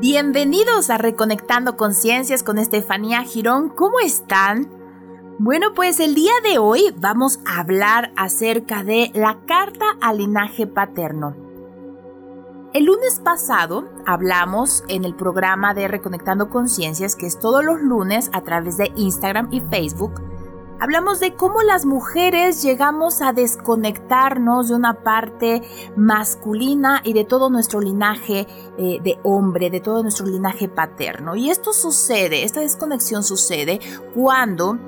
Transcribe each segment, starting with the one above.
Bienvenidos a Reconectando Conciencias con Estefanía Girón. ¿Cómo están? Bueno, pues el día de hoy vamos a hablar acerca de la carta al linaje paterno. El lunes pasado hablamos en el programa de Reconectando Conciencias, que es todos los lunes a través de Instagram y Facebook, Hablamos de cómo las mujeres llegamos a desconectarnos de una parte masculina y de todo nuestro linaje eh, de hombre, de todo nuestro linaje paterno. Y esto sucede, esta desconexión sucede cuando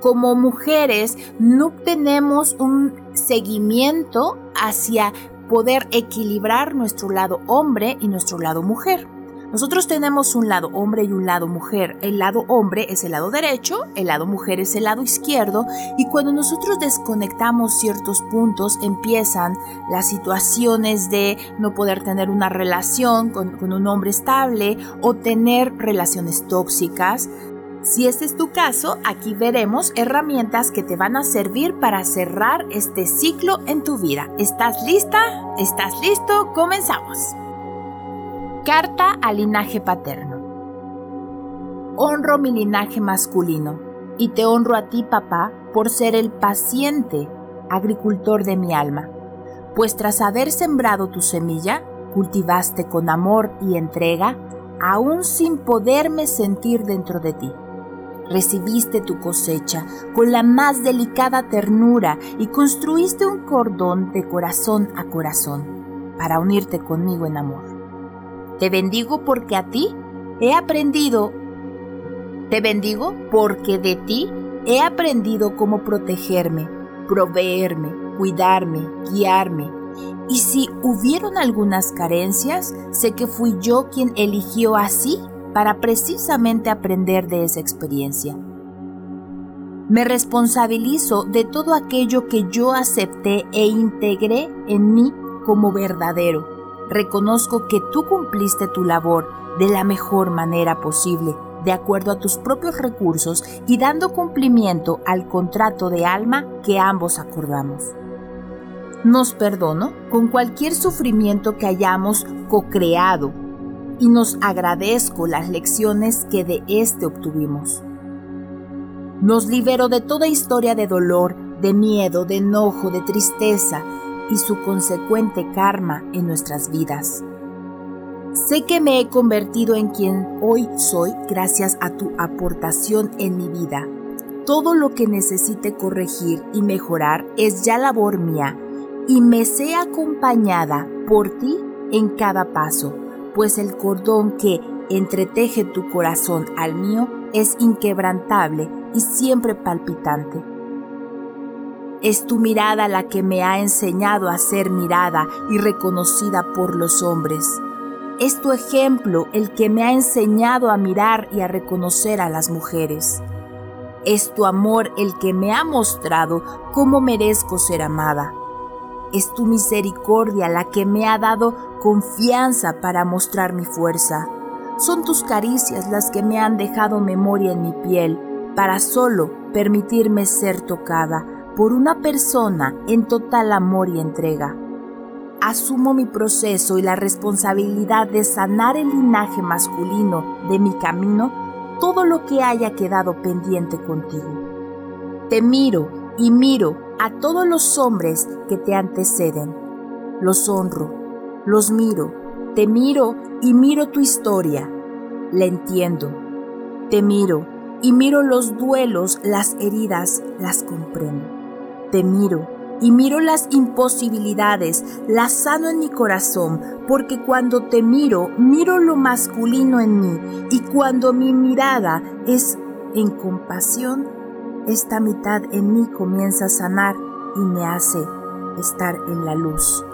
como mujeres no tenemos un seguimiento hacia poder equilibrar nuestro lado hombre y nuestro lado mujer. Nosotros tenemos un lado hombre y un lado mujer. El lado hombre es el lado derecho, el lado mujer es el lado izquierdo y cuando nosotros desconectamos ciertos puntos empiezan las situaciones de no poder tener una relación con, un hombre estable o tener relaciones tóxicas. Si este es tu caso, aquí veremos herramientas que te van a servir para cerrar este ciclo en tu vida. ¿Estás lista? ¿Estás listo? Comenzamos. Carta al linaje paterno. Honro mi linaje masculino y te honro a ti, papá, por ser el paciente agricultor de mi alma, pues tras haber sembrado tu semilla, cultivaste con amor y entrega, aún sin poderme sentir dentro de ti. Recibiste tu cosecha con la más delicada ternura y construiste un cordón de corazón a corazón para unirte conmigo en amor. Te bendigo porque a ti he aprendido. Te bendigo porque de ti he aprendido cómo protegerme, proveerme, cuidarme, guiarme. Y si hubieron algunas carencias, sé que fui yo quien eligió así para precisamente aprender de esa experiencia. Me responsabilizo de todo aquello que yo acepté e integré en mí como verdadero reconozco que tú cumpliste tu labor de la mejor manera posible, de acuerdo a tus propios recursos y dando cumplimiento al contrato de alma que ambos acordamos. Nos perdono con cualquier sufrimiento que hayamos co-creado y nos agradezco las lecciones que de éste obtuvimos. Nos libero de toda historia de dolor, de miedo, de enojo, de tristeza, y su consecuente karma en nuestras vidas. Sé que me he convertido en quien hoy soy gracias a tu aportación en mi vida. Todo lo que necesite corregir y mejorar es ya labor mía y me sé acompañada por ti en cada paso, pues el cordón que entreteje tu corazón al mío es inquebrantable y siempre palpitante. Es tu mirada la que me ha enseñado a ser mirada y reconocida por los hombres. Es tu ejemplo el que me ha enseñado a mirar y a reconocer a las mujeres. Es tu amor el que me ha mostrado cómo merezco ser amada. Es tu misericordia la que me ha dado confianza para mostrar mi fuerza. Son tus caricias las que me han dejado memoria en mi piel para solo permitirme ser tocada por una persona en total amor y entrega. Asumo mi proceso y la responsabilidad de sanar el linaje masculino de mi camino, todo lo que haya quedado pendiente contigo. Te miro y miro a todos los hombres que te anteceden. Los honro, los miro, te miro y miro tu historia. La entiendo. Te miro y miro los duelos, las heridas, las comprendo te miro y miro las imposibilidades, las sano en mi corazón, porque cuando te miro, miro lo masculino en mí, y cuando mi mirada es en compasión, esta mitad en mí comienza a sanar y me hace estar en la luz.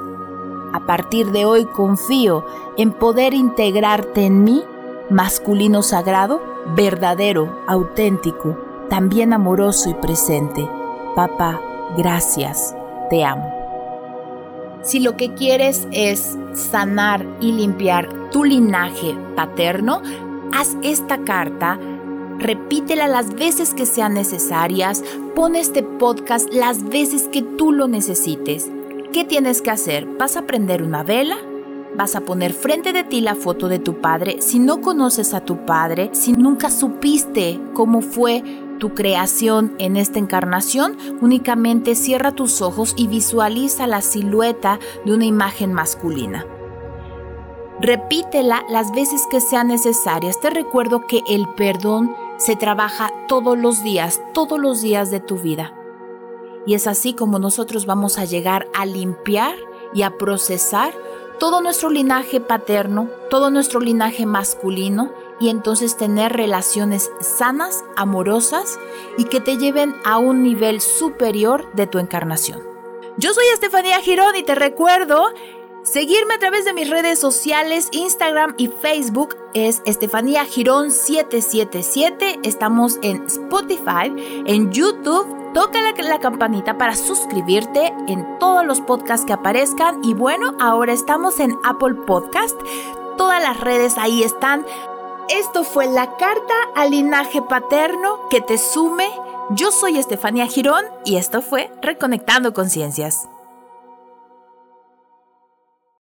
A partir de hoy confío en poder integrarte en mí, masculino sagrado, verdadero, auténtico, también amoroso y presente. Papá, gracias, te amo. Si lo que quieres es sanar y limpiar tu linaje paterno, haz esta carta, repítela las veces que sean necesarias, pon este podcast las veces que tú lo necesites. ¿Qué tienes que hacer? ¿Vas a prender una vela? vas a poner frente de ti la foto de tu padre. Si no conoces a tu padre, si nunca supiste cómo fue tu creación en esta encarnación, únicamente cierra tus ojos y visualiza la silueta de una imagen masculina. Repítela las veces que sean necesarias. Te recuerdo que el perdón se trabaja todos los días, todos los días de tu vida. Y es así como nosotros vamos a llegar a limpiar y a procesar todo nuestro linaje paterno, todo nuestro linaje masculino y entonces tener relaciones sanas, amorosas y que te lleven a un nivel superior de tu encarnación. Yo soy Estefanía Girón y te recuerdo seguirme a través de mis redes sociales, Instagram y Facebook es Estefanía Girón 777. Estamos en Spotify, en YouTube toca la, la, campanita para suscribirte en todos los podcasts que aparezcan. Y bueno, ahora estamos en Apple Podcast. Todas las redes ahí están. Esto fue la carta al linaje paterno que te sume. Yo soy Estefanía Girón y esto fue Reconectando Conciencias.